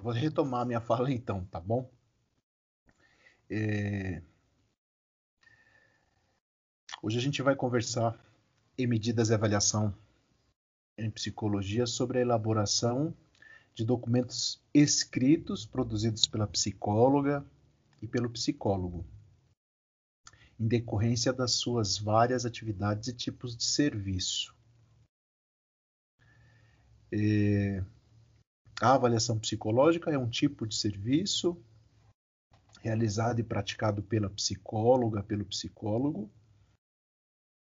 Vou retomar minha fala então, tá bom? É... Hoje a gente vai conversar em medidas de avaliação em psicologia sobre a elaboração de documentos escritos produzidos pela psicóloga e pelo psicólogo, em decorrência das suas várias atividades e tipos de serviço. É, a avaliação psicológica é um tipo de serviço realizado e praticado pela psicóloga, pelo psicólogo.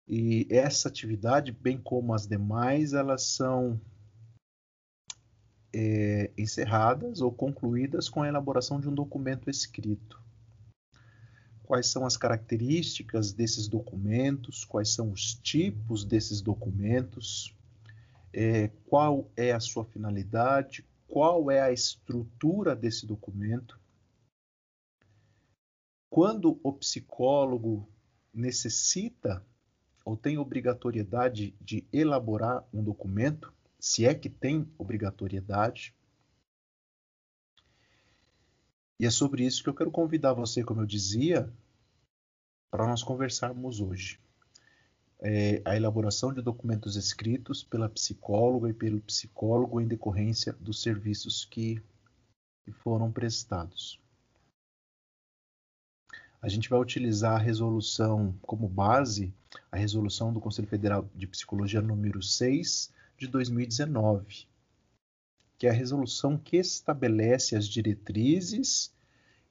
E essa atividade, bem como as demais, elas são é, encerradas ou concluídas com a elaboração de um documento escrito. Quais são as características desses documentos? Quais são os tipos desses documentos? É, qual é a sua finalidade? Qual é a estrutura desse documento? Quando o psicólogo necessita ou tem obrigatoriedade de elaborar um documento, se é que tem obrigatoriedade. E é sobre isso que eu quero convidar você, como eu dizia, para nós conversarmos hoje. É a elaboração de documentos escritos pela psicóloga e pelo psicólogo em decorrência dos serviços que, que foram prestados. A gente vai utilizar a resolução como base, a resolução do Conselho Federal de Psicologia número 6 de 2019, que é a resolução que estabelece as diretrizes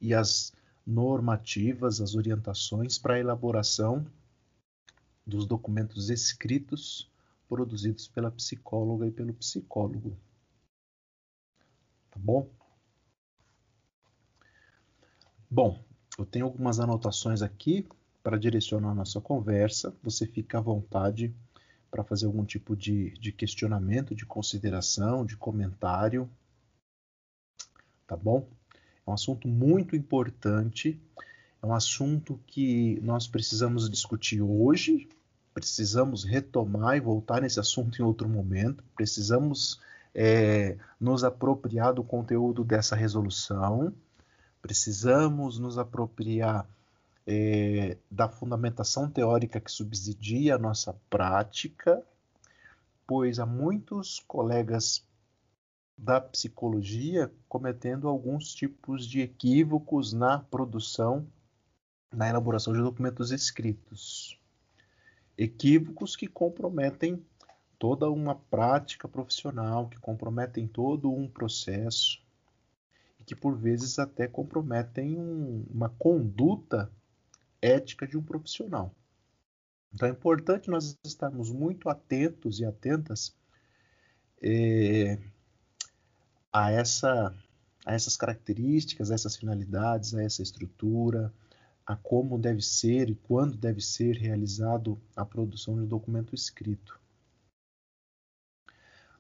e as normativas, as orientações para a elaboração dos documentos escritos produzidos pela psicóloga e pelo psicólogo. Tá bom? Bom, eu tenho algumas anotações aqui para direcionar a nossa conversa. Você fica à vontade para fazer algum tipo de, de questionamento, de consideração, de comentário. Tá bom? É um assunto muito importante, é um assunto que nós precisamos discutir hoje, precisamos retomar e voltar nesse assunto em outro momento, precisamos é, nos apropriar do conteúdo dessa resolução, precisamos nos apropriar é, da fundamentação teórica que subsidia a nossa prática, pois há muitos colegas da psicologia cometendo alguns tipos de equívocos na produção, na elaboração de documentos escritos. Equívocos que comprometem toda uma prática profissional, que comprometem todo um processo e que por vezes até comprometem um, uma conduta ética de um profissional. Então é importante nós estarmos muito atentos e atentas é, a, essa, a essas características, a essas finalidades, a essa estrutura, a como deve ser e quando deve ser realizado a produção de um documento escrito.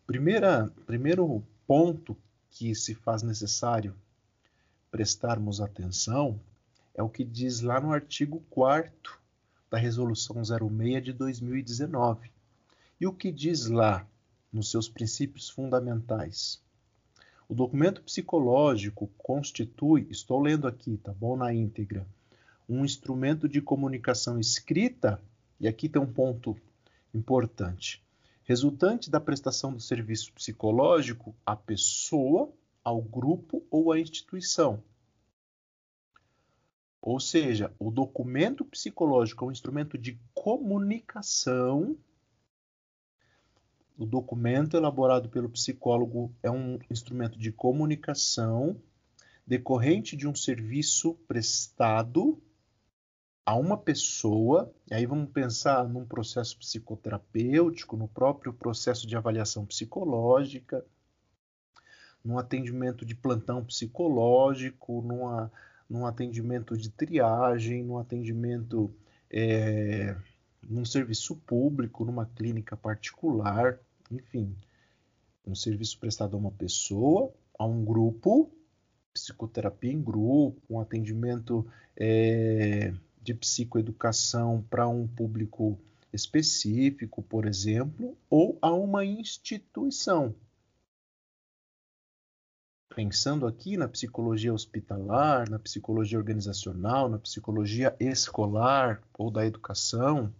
Primeira, primeiro ponto que se faz necessário prestarmos atenção é o que diz lá no artigo 4 da Resolução 06 de 2019. E o que diz lá nos seus princípios fundamentais? O documento psicológico constitui, estou lendo aqui, tá bom, na íntegra, um instrumento de comunicação escrita, e aqui tem um ponto importante, resultante da prestação do serviço psicológico à pessoa, ao grupo ou à instituição, ou seja, o documento psicológico é um instrumento de comunicação. O documento elaborado pelo psicólogo é um instrumento de comunicação decorrente de um serviço prestado a uma pessoa, e aí vamos pensar num processo psicoterapêutico, no próprio processo de avaliação psicológica, num atendimento de plantão psicológico, numa num atendimento de triagem, num atendimento é, num serviço público, numa clínica particular, enfim, um serviço prestado a uma pessoa, a um grupo, psicoterapia em grupo, um atendimento é, de psicoeducação para um público específico, por exemplo, ou a uma instituição. pensando aqui na psicologia hospitalar, na psicologia organizacional, na psicologia escolar ou da educação,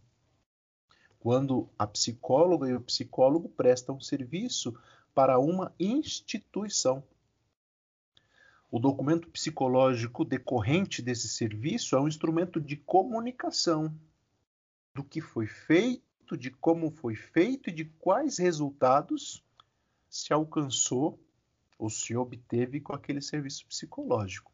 quando a psicóloga e o psicólogo prestam serviço para uma instituição. O documento psicológico decorrente desse serviço é um instrumento de comunicação do que foi feito, de como foi feito e de quais resultados se alcançou ou se obteve com aquele serviço psicológico.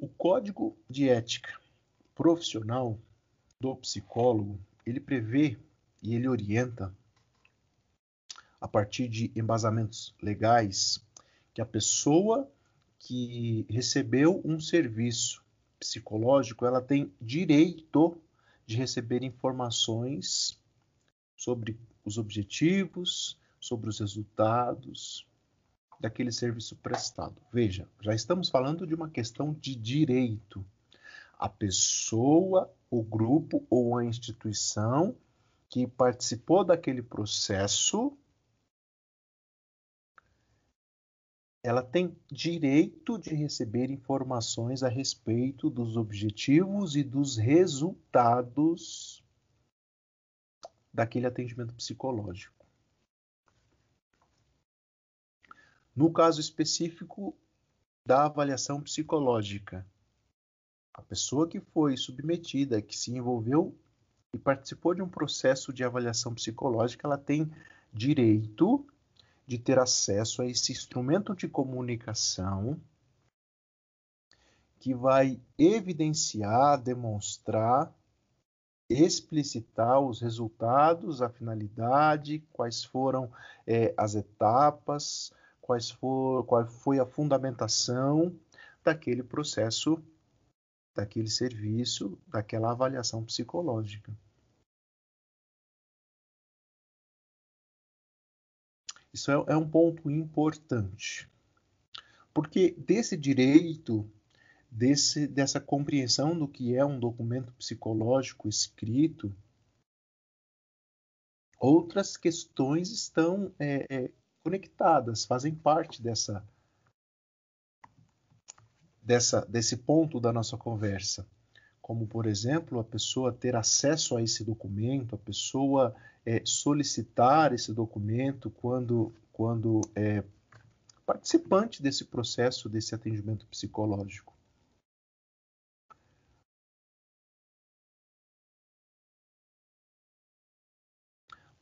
O Código de Ética Profissional do psicólogo, ele prevê e ele orienta a partir de embasamentos legais que a pessoa que recebeu um serviço psicológico, ela tem direito de receber informações sobre os objetivos, sobre os resultados daquele serviço prestado. Veja, já estamos falando de uma questão de direito. A pessoa, o grupo ou a instituição que participou daquele processo ela tem direito de receber informações a respeito dos objetivos e dos resultados daquele atendimento psicológico. No caso específico da avaliação psicológica, a pessoa que foi submetida, que se envolveu e participou de um processo de avaliação psicológica, ela tem direito de ter acesso a esse instrumento de comunicação que vai evidenciar, demonstrar, explicitar os resultados, a finalidade, quais foram é, as etapas, quais for, qual foi a fundamentação daquele processo, daquele serviço, daquela avaliação psicológica. Isso é, é um ponto importante. Porque desse direito, desse, dessa compreensão do que é um documento psicológico escrito, outras questões estão é, é, conectadas, fazem parte dessa, dessa, desse ponto da nossa conversa. Como, por exemplo, a pessoa ter acesso a esse documento, a pessoa é, solicitar esse documento quando, quando é participante desse processo, desse atendimento psicológico.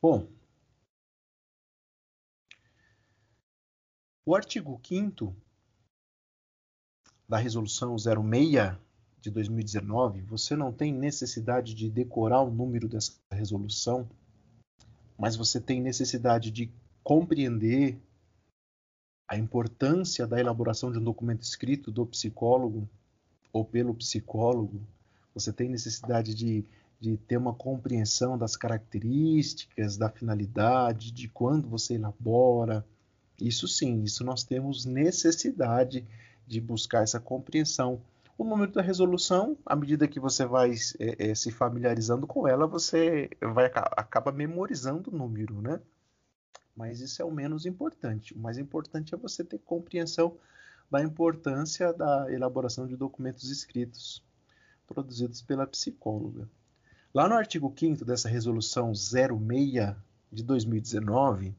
Bom, o artigo 5 da Resolução 06 de 2019, você não tem necessidade de decorar o número dessa resolução mas você tem necessidade de compreender a importância da elaboração de um documento escrito do psicólogo ou pelo psicólogo, você tem necessidade de, de ter uma compreensão das características, da finalidade, de quando você elabora. Isso sim, isso nós temos necessidade de buscar essa compreensão o número da resolução, à medida que você vai é, é, se familiarizando com ela, você vai acaba memorizando o número, né? Mas isso é o menos importante. O mais importante é você ter compreensão da importância da elaboração de documentos escritos produzidos pela psicóloga. Lá no artigo 5 dessa resolução 06 de 2019,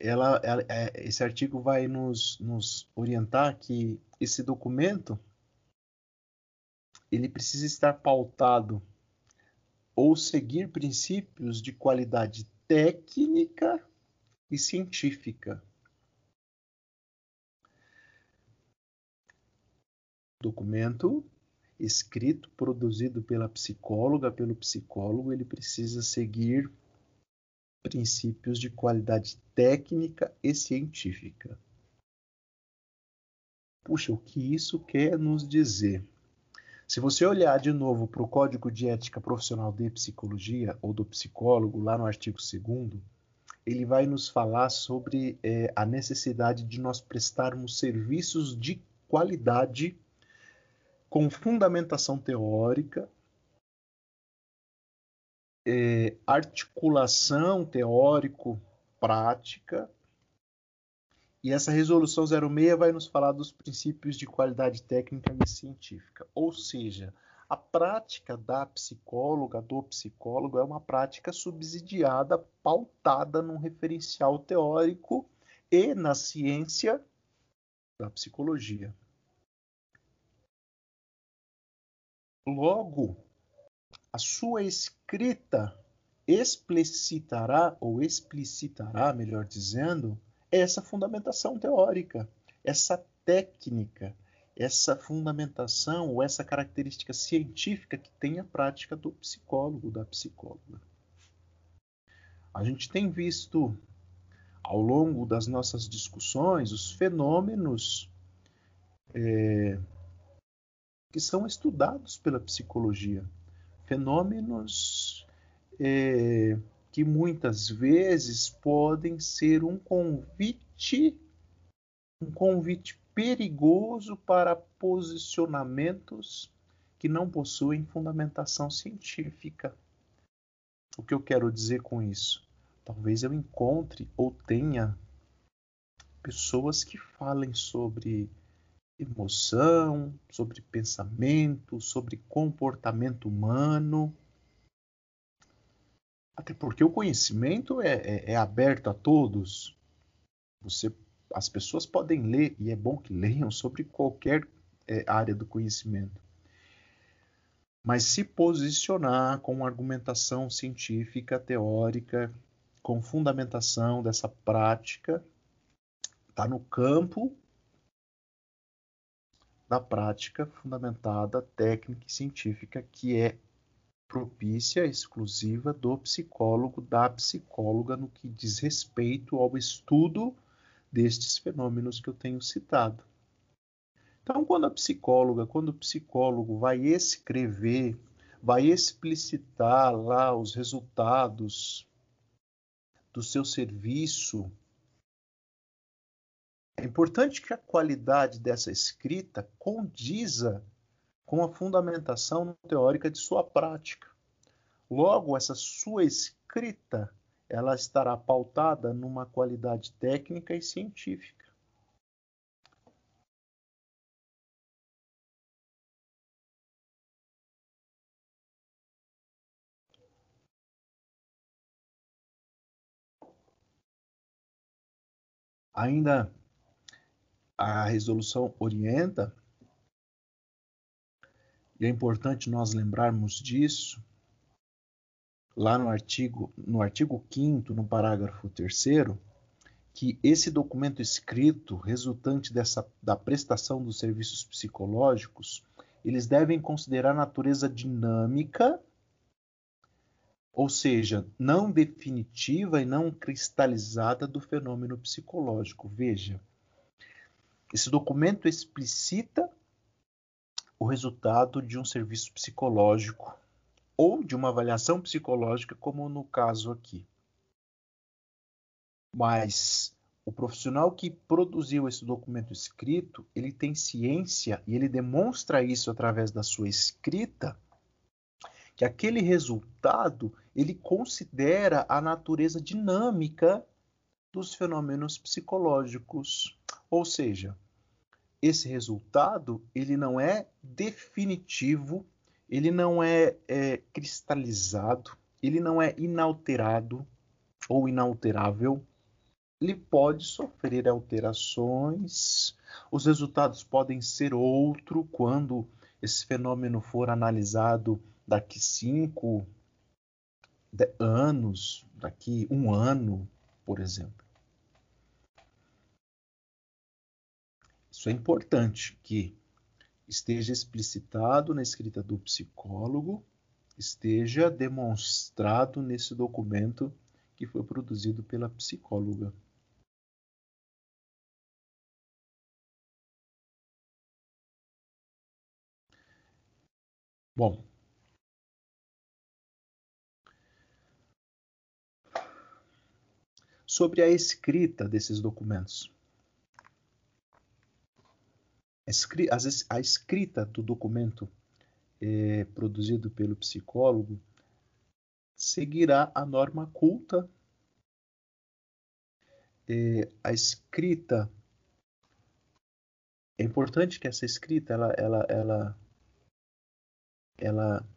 ela, ela, é, esse artigo vai nos, nos orientar que esse documento ele precisa estar pautado ou seguir princípios de qualidade técnica e científica. Documento escrito, produzido pela psicóloga, pelo psicólogo, ele precisa seguir princípios de qualidade técnica e científica. Puxa, o que isso quer nos dizer? Se você olhar de novo para o Código de Ética Profissional de Psicologia, ou do psicólogo, lá no artigo 2, ele vai nos falar sobre é, a necessidade de nós prestarmos serviços de qualidade com fundamentação teórica, é, articulação teórico-prática. E essa resolução 06 vai nos falar dos princípios de qualidade técnica e científica. Ou seja, a prática da psicóloga, do psicólogo, é uma prática subsidiada, pautada num referencial teórico e na ciência da psicologia. Logo, a sua escrita explicitará, ou explicitará, melhor dizendo, essa fundamentação teórica, essa técnica, essa fundamentação ou essa característica científica que tem a prática do psicólogo, da psicóloga. A gente tem visto ao longo das nossas discussões os fenômenos é, que são estudados pela psicologia fenômenos é, que muitas vezes podem ser um convite, um convite perigoso para posicionamentos que não possuem fundamentação científica. O que eu quero dizer com isso? Talvez eu encontre ou tenha pessoas que falem sobre emoção, sobre pensamento, sobre comportamento humano. Até porque o conhecimento é, é, é aberto a todos. Você, as pessoas podem ler, e é bom que leiam sobre qualquer é, área do conhecimento. Mas se posicionar com argumentação científica, teórica, com fundamentação dessa prática, está no campo da prática fundamentada, técnica e científica, que é propícia, exclusiva do psicólogo, da psicóloga, no que diz respeito ao estudo destes fenômenos que eu tenho citado. Então, quando a psicóloga, quando o psicólogo vai escrever, vai explicitar lá os resultados do seu serviço é importante que a qualidade dessa escrita condiza com a fundamentação teórica de sua prática. Logo, essa sua escrita ela estará pautada numa qualidade técnica e científica. Ainda a resolução orienta, e é importante nós lembrarmos disso, lá no artigo, no artigo 5 no parágrafo 3 que esse documento escrito resultante dessa, da prestação dos serviços psicológicos, eles devem considerar natureza dinâmica, ou seja, não definitiva e não cristalizada do fenômeno psicológico. Veja, esse documento explicita o resultado de um serviço psicológico ou de uma avaliação psicológica, como no caso aqui. Mas o profissional que produziu esse documento escrito, ele tem ciência e ele demonstra isso através da sua escrita, que aquele resultado ele considera a natureza dinâmica dos fenômenos psicológicos. Ou seja, esse resultado ele não é definitivo, ele não é, é cristalizado, ele não é inalterado ou inalterável. Ele pode sofrer alterações, os resultados podem ser outro quando esse fenômeno for analisado daqui cinco anos, daqui um ano, por exemplo. Isso é importante que esteja explicitado na escrita do psicólogo, esteja demonstrado nesse documento que foi produzido pela psicóloga. Bom, sobre a escrita desses documentos. A escrita do documento é, produzido pelo psicólogo seguirá a norma culta. É, a escrita é importante que essa escrita ela, ela, ela, ela,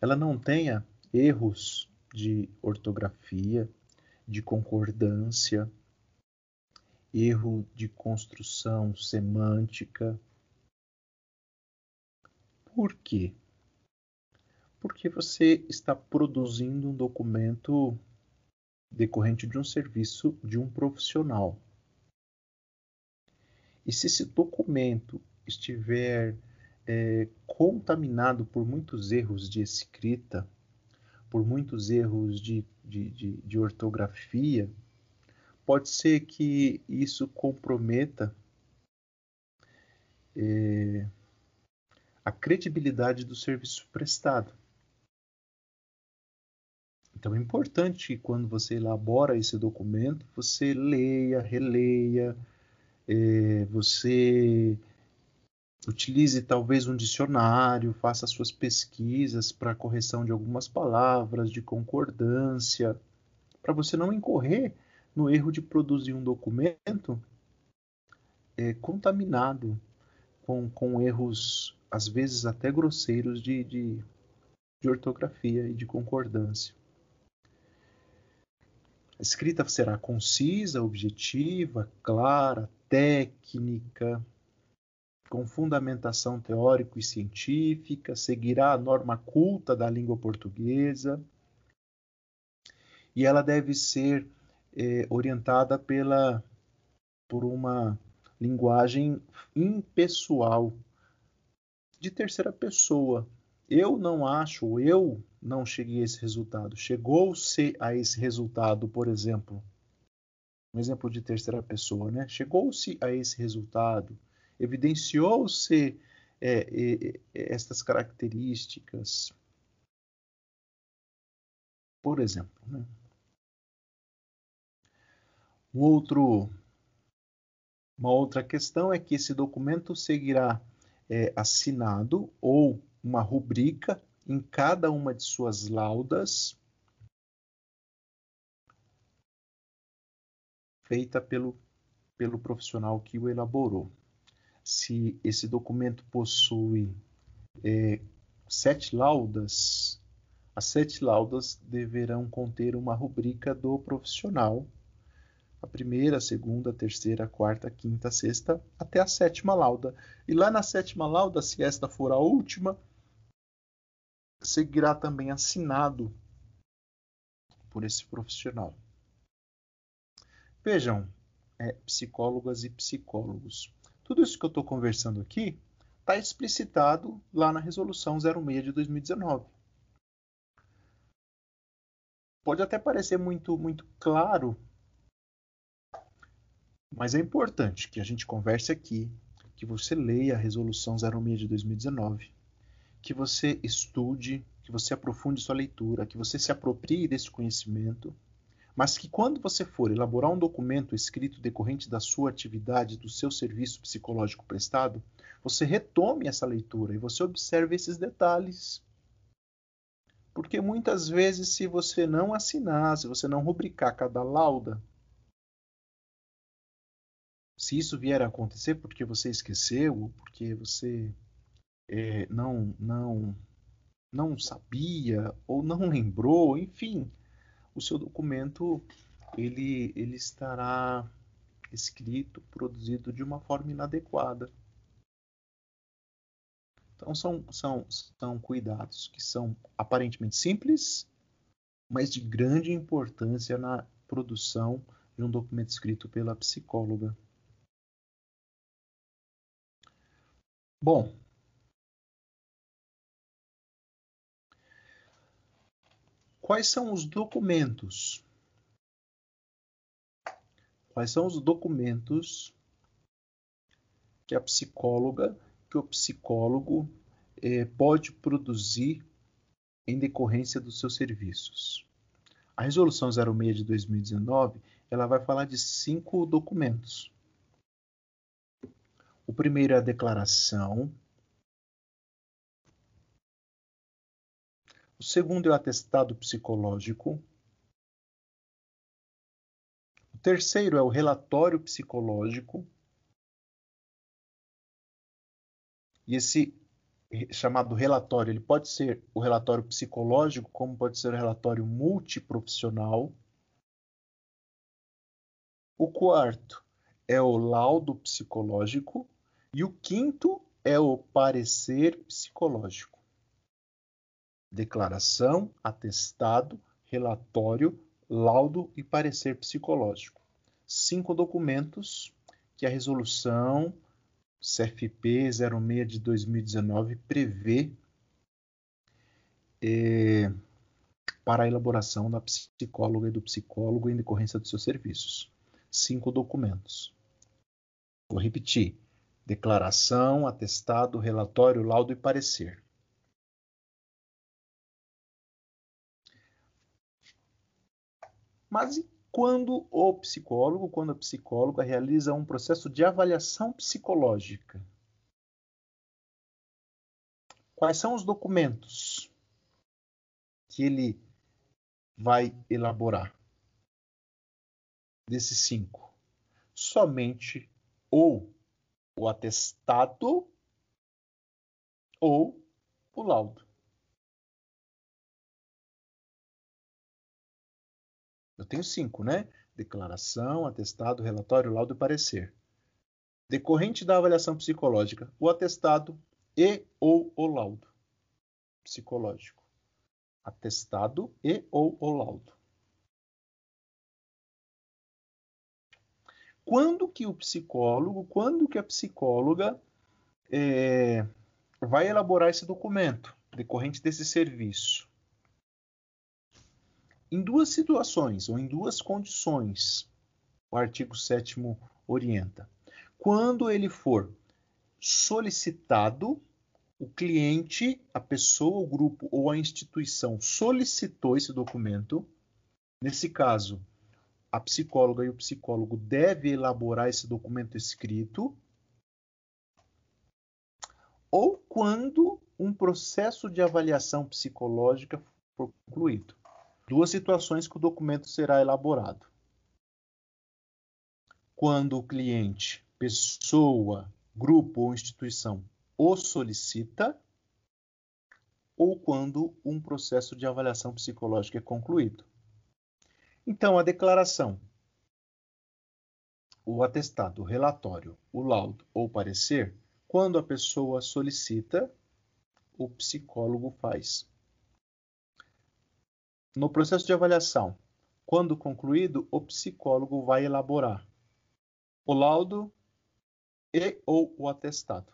ela não tenha erros de ortografia, de concordância, erro de construção semântica. Por quê? Porque você está produzindo um documento decorrente de um serviço de um profissional. E se esse documento estiver é, contaminado por muitos erros de escrita, por muitos erros de, de, de, de ortografia, pode ser que isso comprometa é, a credibilidade do serviço prestado. Então é importante que quando você elabora esse documento, você leia, releia, é, você utilize talvez um dicionário, faça suas pesquisas para correção de algumas palavras, de concordância, para você não incorrer no erro de produzir um documento é, contaminado com, com erros, às vezes até grosseiros, de, de, de ortografia e de concordância. A escrita será concisa, objetiva, clara, técnica, com fundamentação teórico e científica, seguirá a norma culta da língua portuguesa e ela deve ser é, orientada pela, por uma linguagem impessoal, de terceira pessoa. Eu não acho, eu não cheguei a esse resultado. Chegou-se a esse resultado, por exemplo, um exemplo de terceira pessoa, né? Chegou-se a esse resultado, evidenciou-se é, é, é, estas características. Por exemplo, né? Um outro, uma outra questão é que esse documento seguirá é, assinado ou uma rubrica em cada uma de suas laudas feita pelo, pelo profissional que o elaborou. Se esse documento possui é, sete laudas, as sete laudas deverão conter uma rubrica do profissional a primeira, a segunda, a terceira, a quarta, a quinta, a sexta, até a sétima lauda. E lá na sétima lauda, se esta for a última, seguirá também assinado por esse profissional. Vejam, é, psicólogas e psicólogos, tudo isso que eu estou conversando aqui está explicitado lá na Resolução 06 de 2019. Pode até parecer muito, muito claro mas é importante que a gente converse aqui, que você leia a Resolução 06 de 2019, que você estude, que você aprofunde sua leitura, que você se aproprie desse conhecimento, mas que quando você for elaborar um documento escrito decorrente da sua atividade, do seu serviço psicológico prestado, você retome essa leitura e você observe esses detalhes. Porque muitas vezes, se você não assinar, se você não rubricar cada lauda, se isso vier a acontecer porque você esqueceu, porque você é, não, não, não sabia ou não lembrou, enfim, o seu documento ele, ele estará escrito, produzido de uma forma inadequada. Então são, são, são cuidados que são aparentemente simples, mas de grande importância na produção de um documento escrito pela psicóloga. Bom, quais são os documentos? Quais são os documentos que a psicóloga, que o psicólogo eh, pode produzir em decorrência dos seus serviços? A resolução 06 de 2019, ela vai falar de cinco documentos. O primeiro é a declaração. O segundo é o atestado psicológico. O terceiro é o relatório psicológico. E esse chamado relatório, ele pode ser o relatório psicológico, como pode ser o relatório multiprofissional. O quarto é o laudo psicológico e o quinto é o parecer psicológico. Declaração, atestado, relatório, laudo e parecer psicológico. Cinco documentos que a resolução CFP 06 de 2019 prevê é, para a elaboração da psicóloga e do psicólogo em decorrência dos seus serviços. Cinco documentos. Vou repetir: declaração, atestado, relatório, laudo e parecer. Mas e quando o psicólogo, quando a psicóloga realiza um processo de avaliação psicológica. Quais são os documentos que ele vai elaborar? Desses cinco, somente ou o atestado ou o laudo. Eu tenho cinco, né? Declaração, atestado, relatório, laudo e parecer. Decorrente da avaliação psicológica, o atestado e ou o laudo psicológico. Atestado e ou o laudo. Quando que o psicólogo, quando que a psicóloga é, vai elaborar esse documento decorrente desse serviço? Em duas situações ou em duas condições, o artigo 7 orienta. Quando ele for solicitado, o cliente, a pessoa, o grupo ou a instituição solicitou esse documento. Nesse caso, a psicóloga e o psicólogo devem elaborar esse documento escrito. Ou quando um processo de avaliação psicológica for concluído duas situações que o documento será elaborado. Quando o cliente, pessoa, grupo ou instituição o solicita, ou quando um processo de avaliação psicológica é concluído. Então, a declaração, o atestado, o relatório, o laudo ou parecer, quando a pessoa solicita, o psicólogo faz. No processo de avaliação, quando concluído, o psicólogo vai elaborar o laudo e ou o atestado.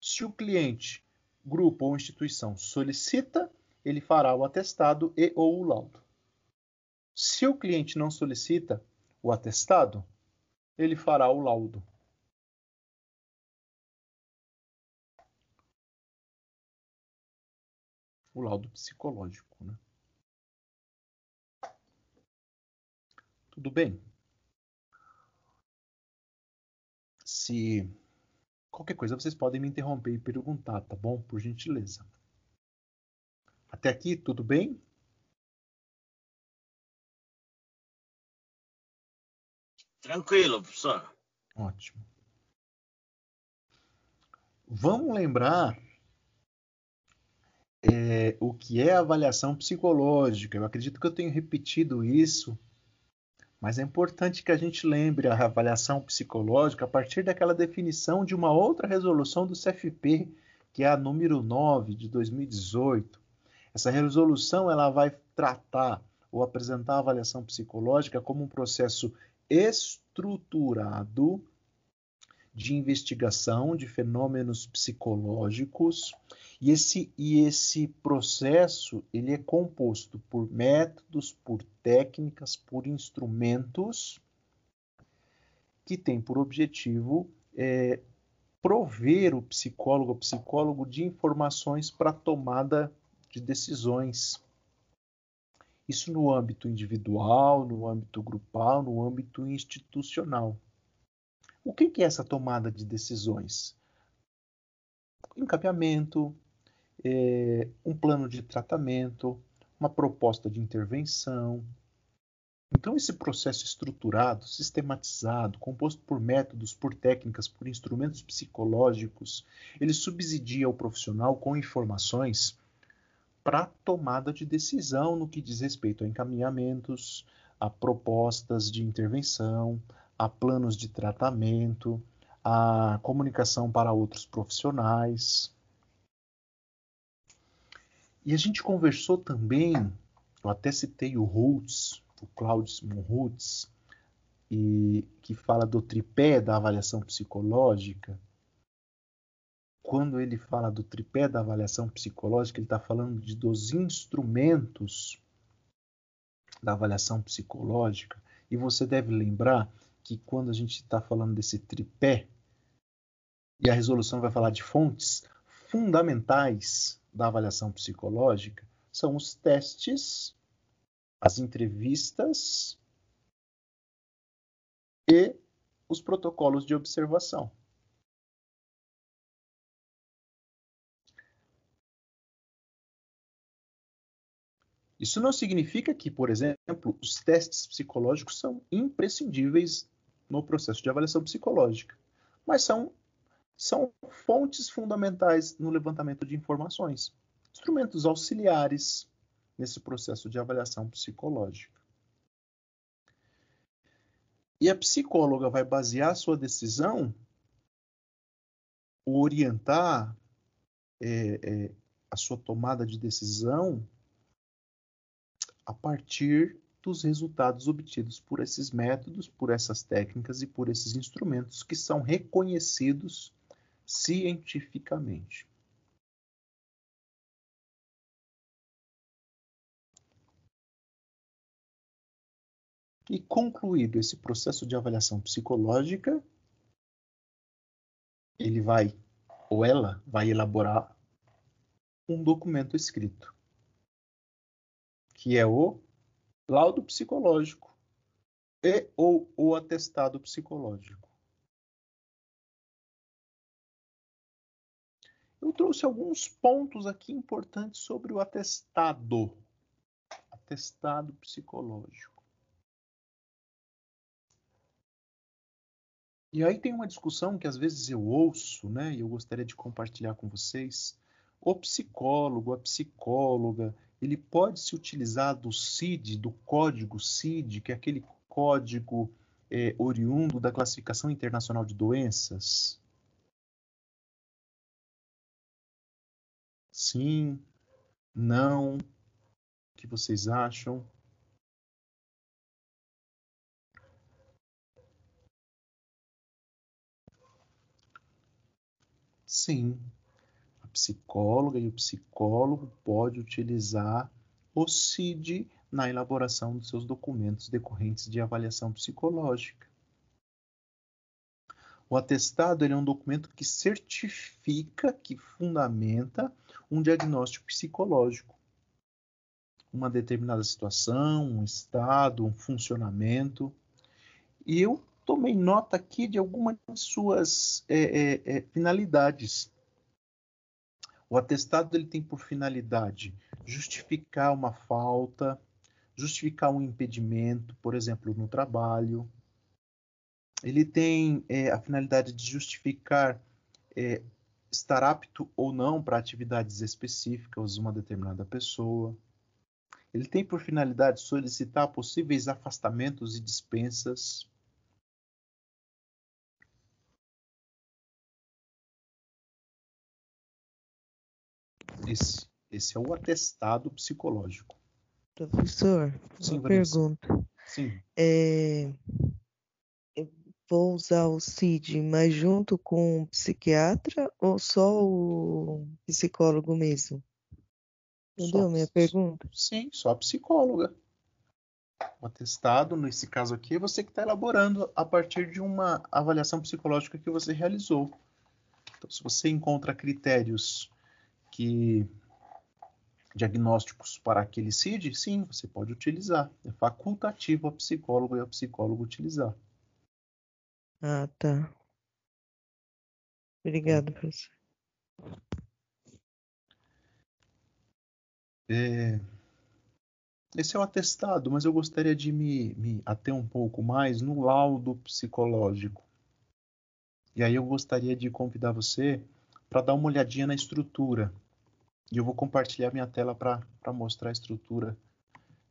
Se o cliente, grupo ou instituição solicita, ele fará o atestado e ou o laudo. Se o cliente não solicita o atestado, ele fará o laudo. O laudo psicológico, né? Tudo bem? Se qualquer coisa vocês podem me interromper e perguntar, tá bom? Por gentileza. Até aqui, tudo bem? Tranquilo, professor. Ótimo. Vamos lembrar é, o que é avaliação psicológica. Eu acredito que eu tenho repetido isso, mas é importante que a gente lembre a avaliação psicológica a partir daquela definição de uma outra resolução do CFP, que é a número 9 de 2018. Essa resolução ela vai tratar ou apresentar a avaliação psicológica como um processo estruturado de investigação de fenômenos psicológicos e esse, e esse processo ele é composto por métodos, por técnicas, por instrumentos que tem por objetivo é, prover o psicólogo, o psicólogo de informações para tomada de decisões. Isso no âmbito individual, no âmbito grupal, no âmbito institucional. O que, é essa tomada de decisões? Encapeamento, é, um plano de tratamento, uma proposta de intervenção. Então, esse processo estruturado, sistematizado, composto por métodos, por técnicas, por instrumentos psicológicos, ele subsidia o profissional com informações para tomada de decisão no que diz respeito a encaminhamentos, a propostas de intervenção, a planos de tratamento, a comunicação para outros profissionais. E a gente conversou também, eu até citei o Roots, o Claudius Roots, e que fala do tripé da avaliação psicológica, quando ele fala do tripé da avaliação psicológica, ele está falando de, dos instrumentos da avaliação psicológica. E você deve lembrar que quando a gente está falando desse tripé, e a resolução vai falar de fontes fundamentais da avaliação psicológica, são os testes, as entrevistas e os protocolos de observação. Isso não significa que, por exemplo, os testes psicológicos são imprescindíveis no processo de avaliação psicológica, mas são, são fontes fundamentais no levantamento de informações, instrumentos auxiliares nesse processo de avaliação psicológica. E a psicóloga vai basear sua decisão, orientar é, é, a sua tomada de decisão a partir dos resultados obtidos por esses métodos, por essas técnicas e por esses instrumentos que são reconhecidos cientificamente. E concluído esse processo de avaliação psicológica, ele vai, ou ela, vai elaborar um documento escrito que é o laudo psicológico e ou o atestado psicológico. Eu trouxe alguns pontos aqui importantes sobre o atestado. Atestado psicológico. E aí tem uma discussão que às vezes eu ouço, né, e eu gostaria de compartilhar com vocês. O psicólogo, a psicóloga, ele pode se utilizar do CID, do código CID, que é aquele código é, oriundo da classificação internacional de doenças? Sim, não, o que vocês acham? Sim, psicóloga e o psicólogo pode utilizar o CID na elaboração dos seus documentos decorrentes de avaliação psicológica. O atestado é um documento que certifica, que fundamenta um diagnóstico psicológico. Uma determinada situação, um estado, um funcionamento. E eu tomei nota aqui de algumas suas é, é, é, finalidades. O atestado ele tem por finalidade justificar uma falta, justificar um impedimento, por exemplo, no trabalho. Ele tem é, a finalidade de justificar é, estar apto ou não para atividades específicas de uma determinada pessoa. Ele tem por finalidade solicitar possíveis afastamentos e dispensas. Esse, esse é o atestado psicológico. Professor, Sim, uma pergunta. Sim. É, eu vou usar o CID, mas junto com o psiquiatra ou só o psicólogo mesmo? Entendeu só, minha pergunta? Sim, só a psicóloga. O atestado, nesse caso aqui, é você que está elaborando a partir de uma avaliação psicológica que você realizou. Então, se você encontra critérios que diagnósticos para aquele CID, sim, você pode utilizar. É facultativo a psicólogo e a psicólogo utilizar. Ah, tá. Obrigado, professor. É, esse é o atestado, mas eu gostaria de me, me ater um pouco mais no laudo psicológico. E aí eu gostaria de convidar você para dar uma olhadinha na estrutura. E eu vou compartilhar minha tela para mostrar a estrutura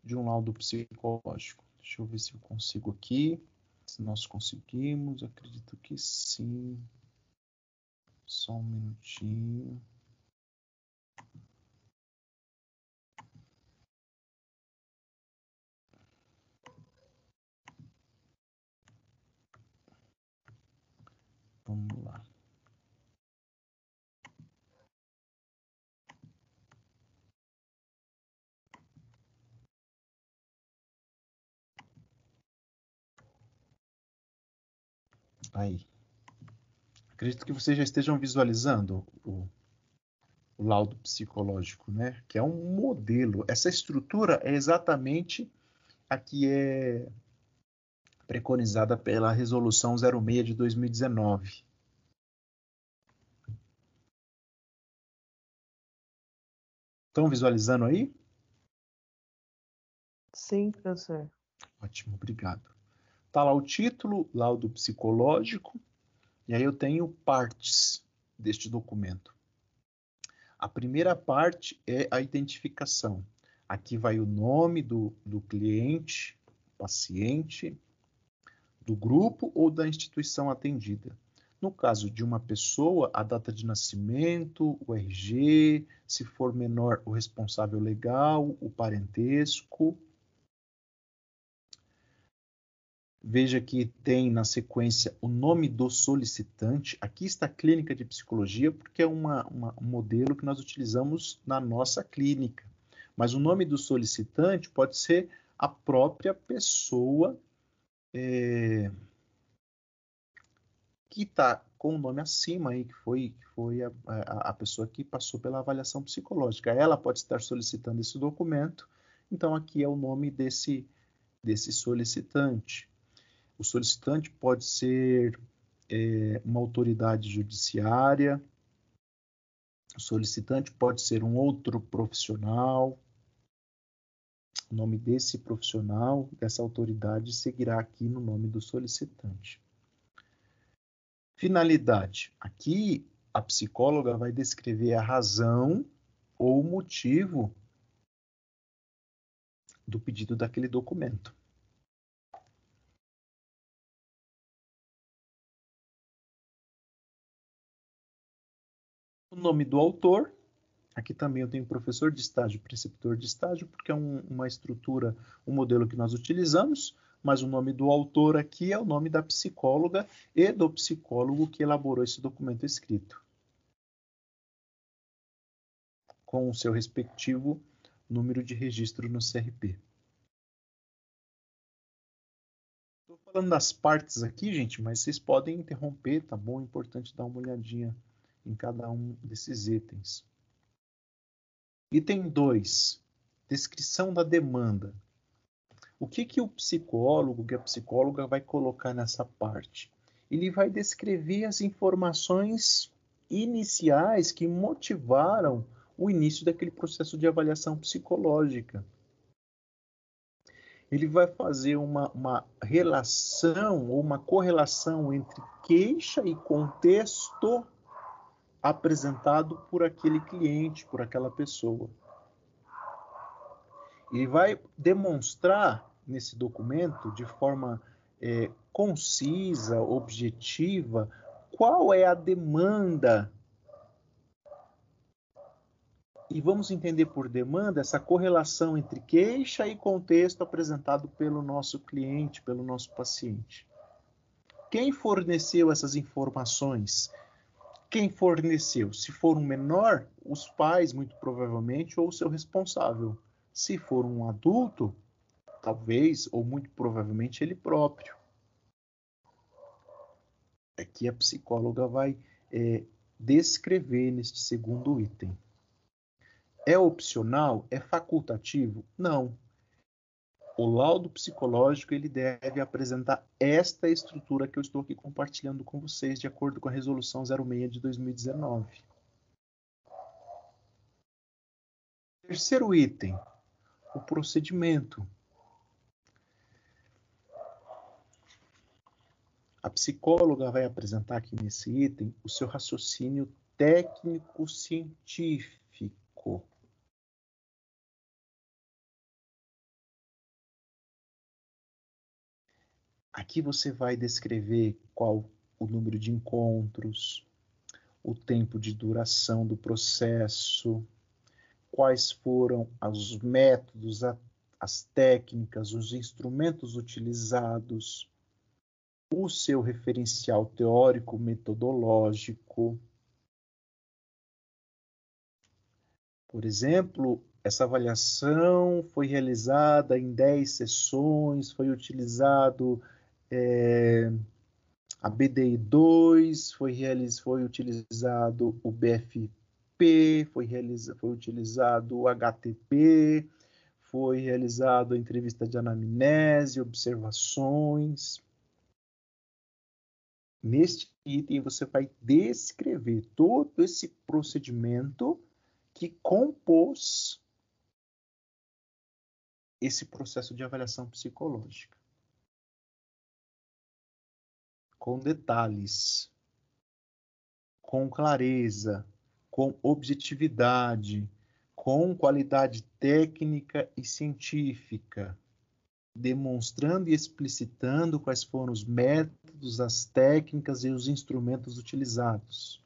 de um laudo psicológico. Deixa eu ver se eu consigo aqui. Se nós conseguimos, acredito que sim. Só um minutinho. Vamos lá. Aí. Acredito que vocês já estejam visualizando o, o laudo psicológico, né? Que é um modelo. Essa estrutura é exatamente a que é preconizada pela Resolução 06 de 2019. Estão visualizando aí? Sim, professor. Ótimo, obrigado. Está lá o título, laudo psicológico, e aí eu tenho partes deste documento. A primeira parte é a identificação. Aqui vai o nome do, do cliente, paciente, do grupo ou da instituição atendida. No caso de uma pessoa, a data de nascimento, o RG, se for menor, o responsável legal, o parentesco. Veja que tem na sequência o nome do solicitante. Aqui está a clínica de psicologia, porque é uma, uma, um modelo que nós utilizamos na nossa clínica. Mas o nome do solicitante pode ser a própria pessoa é, que está com o nome acima aí, que foi, que foi a, a, a, pessoa que passou pela avaliação psicológica. Ela pode estar solicitando esse documento, então aqui é o nome desse, desse solicitante. O solicitante pode ser é, uma autoridade judiciária, o solicitante pode ser um outro profissional, o nome desse profissional, dessa autoridade, seguirá aqui no nome do solicitante. Finalidade. Aqui a psicóloga vai descrever a razão ou o motivo do pedido daquele documento. O nome do autor, Aqui também eu tenho professor de estágio, preceptor de estágio, porque é um, uma estrutura, um modelo que nós utilizamos, mas o nome do autor aqui é o nome da psicóloga e do psicólogo que elaborou esse documento escrito. Com o seu respectivo número de registro no CRP. Estou falando das partes aqui, gente, mas vocês podem interromper, tá bom? É importante dar uma olhadinha em cada um desses itens. Item 2. Descrição da demanda. O que, que o psicólogo, que a psicóloga vai colocar nessa parte? Ele vai descrever as informações iniciais que motivaram o início daquele processo de avaliação psicológica. Ele vai fazer uma, uma relação ou uma correlação entre queixa e contexto apresentado por aquele cliente, por aquela pessoa. E vai demonstrar nesse documento, de forma é, concisa, objetiva, qual é a demanda. E vamos entender por demanda essa correlação entre queixa e contexto apresentado pelo nosso cliente, pelo nosso paciente. Quem forneceu essas informações? Quem forneceu? Se for um menor, os pais, muito provavelmente, ou o seu responsável. Se for um adulto, talvez, ou muito provavelmente, ele próprio. Aqui a psicóloga vai é, descrever neste segundo item. É opcional? É facultativo? Não. O laudo psicológico ele deve apresentar esta estrutura que eu estou aqui compartilhando com vocês, de acordo com a resolução 06 de 2019. Terceiro item, o procedimento. A psicóloga vai apresentar aqui nesse item o seu raciocínio técnico-científico. Aqui você vai descrever qual o número de encontros, o tempo de duração do processo, quais foram os métodos, as técnicas, os instrumentos utilizados, o seu referencial teórico metodológico. Por exemplo, essa avaliação foi realizada em 10 sessões, foi utilizado é, a BDI 2, foi, realiz, foi utilizado o BFP, foi, realiza, foi utilizado o HTP, foi realizado a entrevista de anamnese, observações. Neste item, você vai descrever todo esse procedimento que compôs esse processo de avaliação psicológica. Com detalhes, com clareza, com objetividade, com qualidade técnica e científica demonstrando e explicitando quais foram os métodos, as técnicas e os instrumentos utilizados.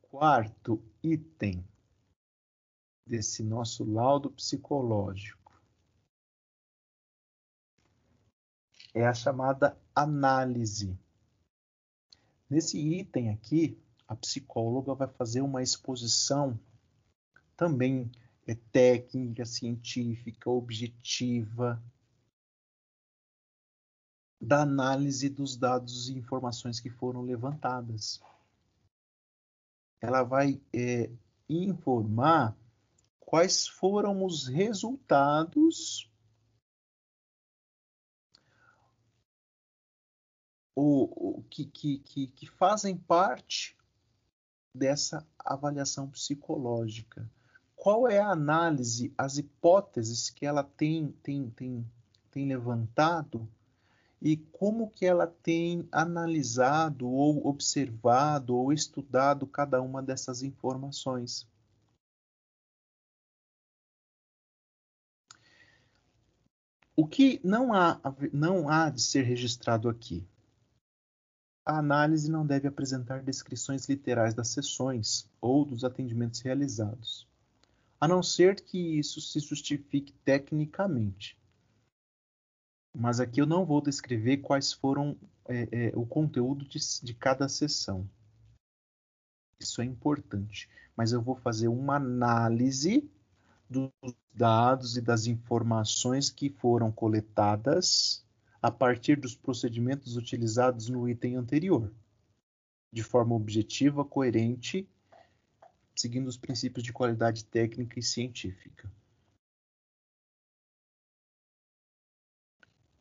Quarto item desse nosso laudo psicológico é a chamada análise. Nesse item aqui, a psicóloga vai fazer uma exposição também é técnica, científica, objetiva, da análise dos dados e informações que foram levantadas. Ela vai é, informar quais foram os resultados o, o que, que, que, que fazem parte dessa avaliação psicológica. Qual é a análise, as hipóteses que ela tem, tem, tem, tem levantado e como que ela tem analisado ou observado ou estudado cada uma dessas informações. O que não há, não há de ser registrado aqui a análise não deve apresentar descrições literais das sessões ou dos atendimentos realizados, a não ser que isso se justifique tecnicamente. Mas aqui eu não vou descrever quais foram é, é, o conteúdo de, de cada sessão. Isso é importante. Mas eu vou fazer uma análise dos dados e das informações que foram coletadas a partir dos procedimentos utilizados no item anterior, de forma objetiva, coerente, seguindo os princípios de qualidade técnica e científica.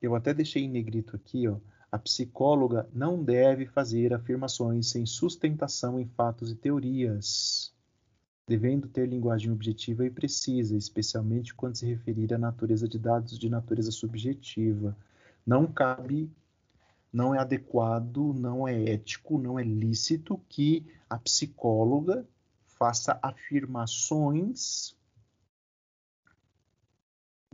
Eu até deixei em negrito aqui, ó, a psicóloga não deve fazer afirmações sem sustentação em fatos e teorias, devendo ter linguagem objetiva e precisa, especialmente quando se referir à natureza de dados de natureza subjetiva, não cabe, não é adequado, não é ético, não é lícito que a psicóloga faça afirmações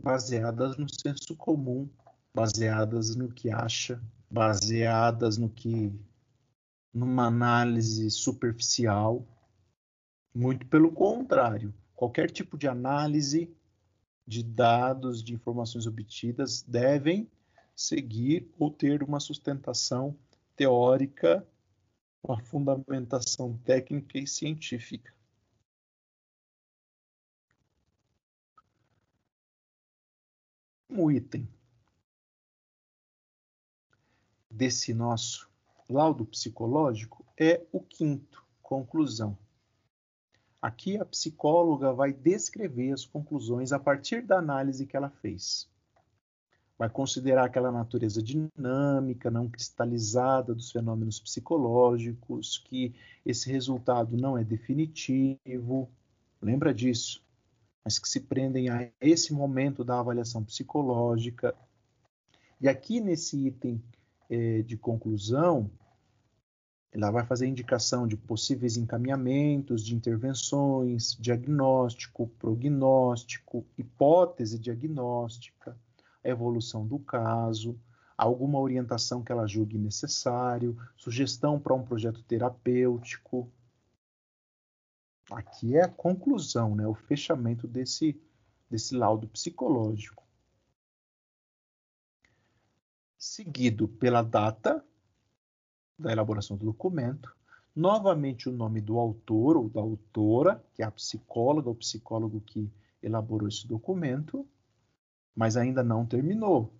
baseadas no senso comum, baseadas no que acha, baseadas no que numa análise superficial. Muito pelo contrário, qualquer tipo de análise de dados, de informações obtidas devem seguir ou ter uma sustentação teórica, uma fundamentação técnica e científica. Um item desse nosso laudo psicológico é o quinto, conclusão. Aqui a psicóloga vai descrever as conclusões a partir da análise que ela fez. Vai considerar aquela natureza dinâmica, não cristalizada dos fenômenos psicológicos, que esse resultado não é definitivo. Lembra disso? Mas que se prendem a esse momento da avaliação psicológica. E aqui nesse item eh, de conclusão, ela vai fazer indicação de possíveis encaminhamentos, de intervenções, diagnóstico, prognóstico, hipótese diagnóstica, evolução do caso, alguma orientação que ela julgue necessário, sugestão para um projeto terapêutico. Aqui é a conclusão, né, o fechamento desse, desse laudo psicológico. Seguido pela data da elaboração do documento, novamente o nome do autor ou da autora, que é a psicóloga ou psicólogo que elaborou esse documento, mas ainda não terminou.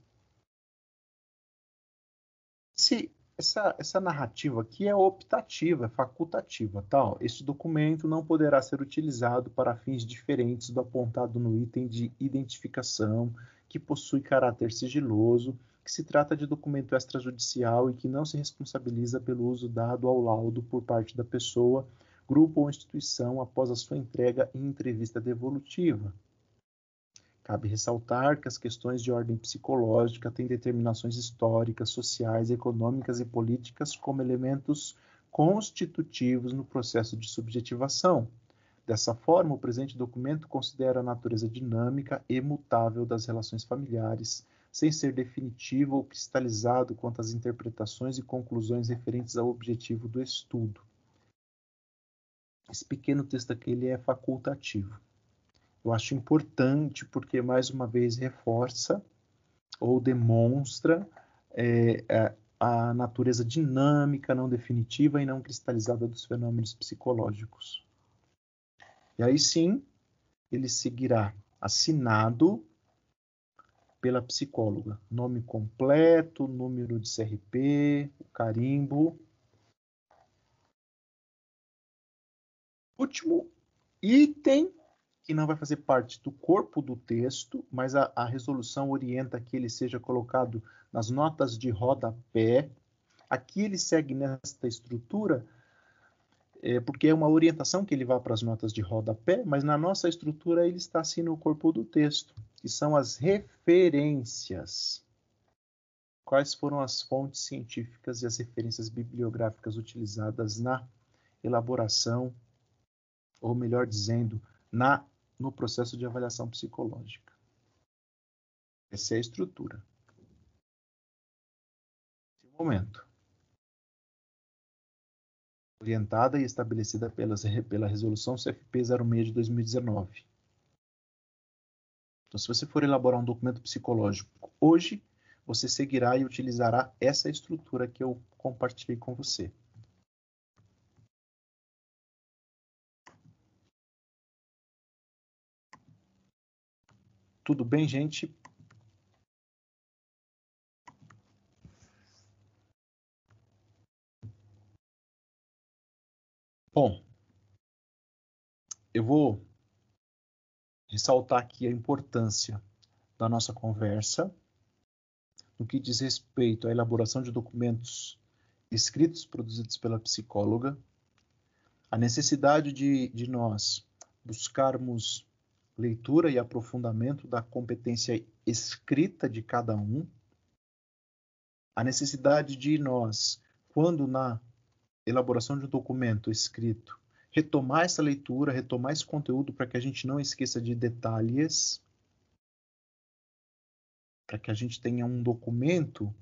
Se essa, essa narrativa aqui é optativa, é facultativa, tal. Tá? Este documento não poderá ser utilizado para fins diferentes do apontado no item de identificação, que possui caráter sigiloso que se trata de documento extrajudicial e que não se responsabiliza pelo uso dado ao laudo por parte da pessoa, grupo ou instituição após a sua entrega em entrevista devolutiva. Cabe ressaltar que as questões de ordem psicológica têm determinações históricas, sociais, econômicas e políticas como elementos constitutivos no processo de subjetivação. Dessa forma, o presente documento considera a natureza dinâmica e mutável das relações familiares, sem ser definitivo ou cristalizado quanto às interpretações e conclusões referentes ao objetivo do estudo. Esse pequeno texto aqui ele é facultativo. Eu acho importante porque, mais uma vez, reforça ou demonstra é, é a natureza dinâmica, não definitiva e não cristalizada dos fenômenos psicológicos. E aí sim, ele seguirá assinado pela psicóloga. Nome completo, número de CRP, carimbo. Último item que não vai fazer parte do corpo do texto, mas a, a resolução orienta que ele seja colocado nas notas de rodapé. Aqui ele segue nesta estrutura é, porque é uma orientação que ele vá para as notas de rodapé, mas na nossa estrutura ele está assim no corpo do texto, que são as referências. Quais foram as fontes científicas e as referências bibliográficas utilizadas na elaboração, ou melhor dizendo, na no processo de avaliação psicológica. Essa é a estrutura. momento orientada e estabelecida pelas, pela Resolução CFP 06 de 2019. Então, se você for elaborar um documento psicológico hoje, você seguirá e utilizará essa estrutura que eu compartilhei com você. Tudo bem, gente? Bom, eu vou ressaltar aqui a importância da nossa conversa no que diz respeito à elaboração de documentos escritos produzidos pela psicóloga, a necessidade de, de nós buscarmos leitura e aprofundamento da competência escrita de cada um, a necessidade de nós, quando na elaboração de um documento escrito, retomar essa leitura, retomar esse conteúdo para que a gente não esqueça de detalhes, para que a gente tenha um documento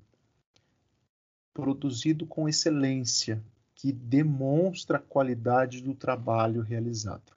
produzido com excelência, que demonstra a qualidade do trabalho realizado.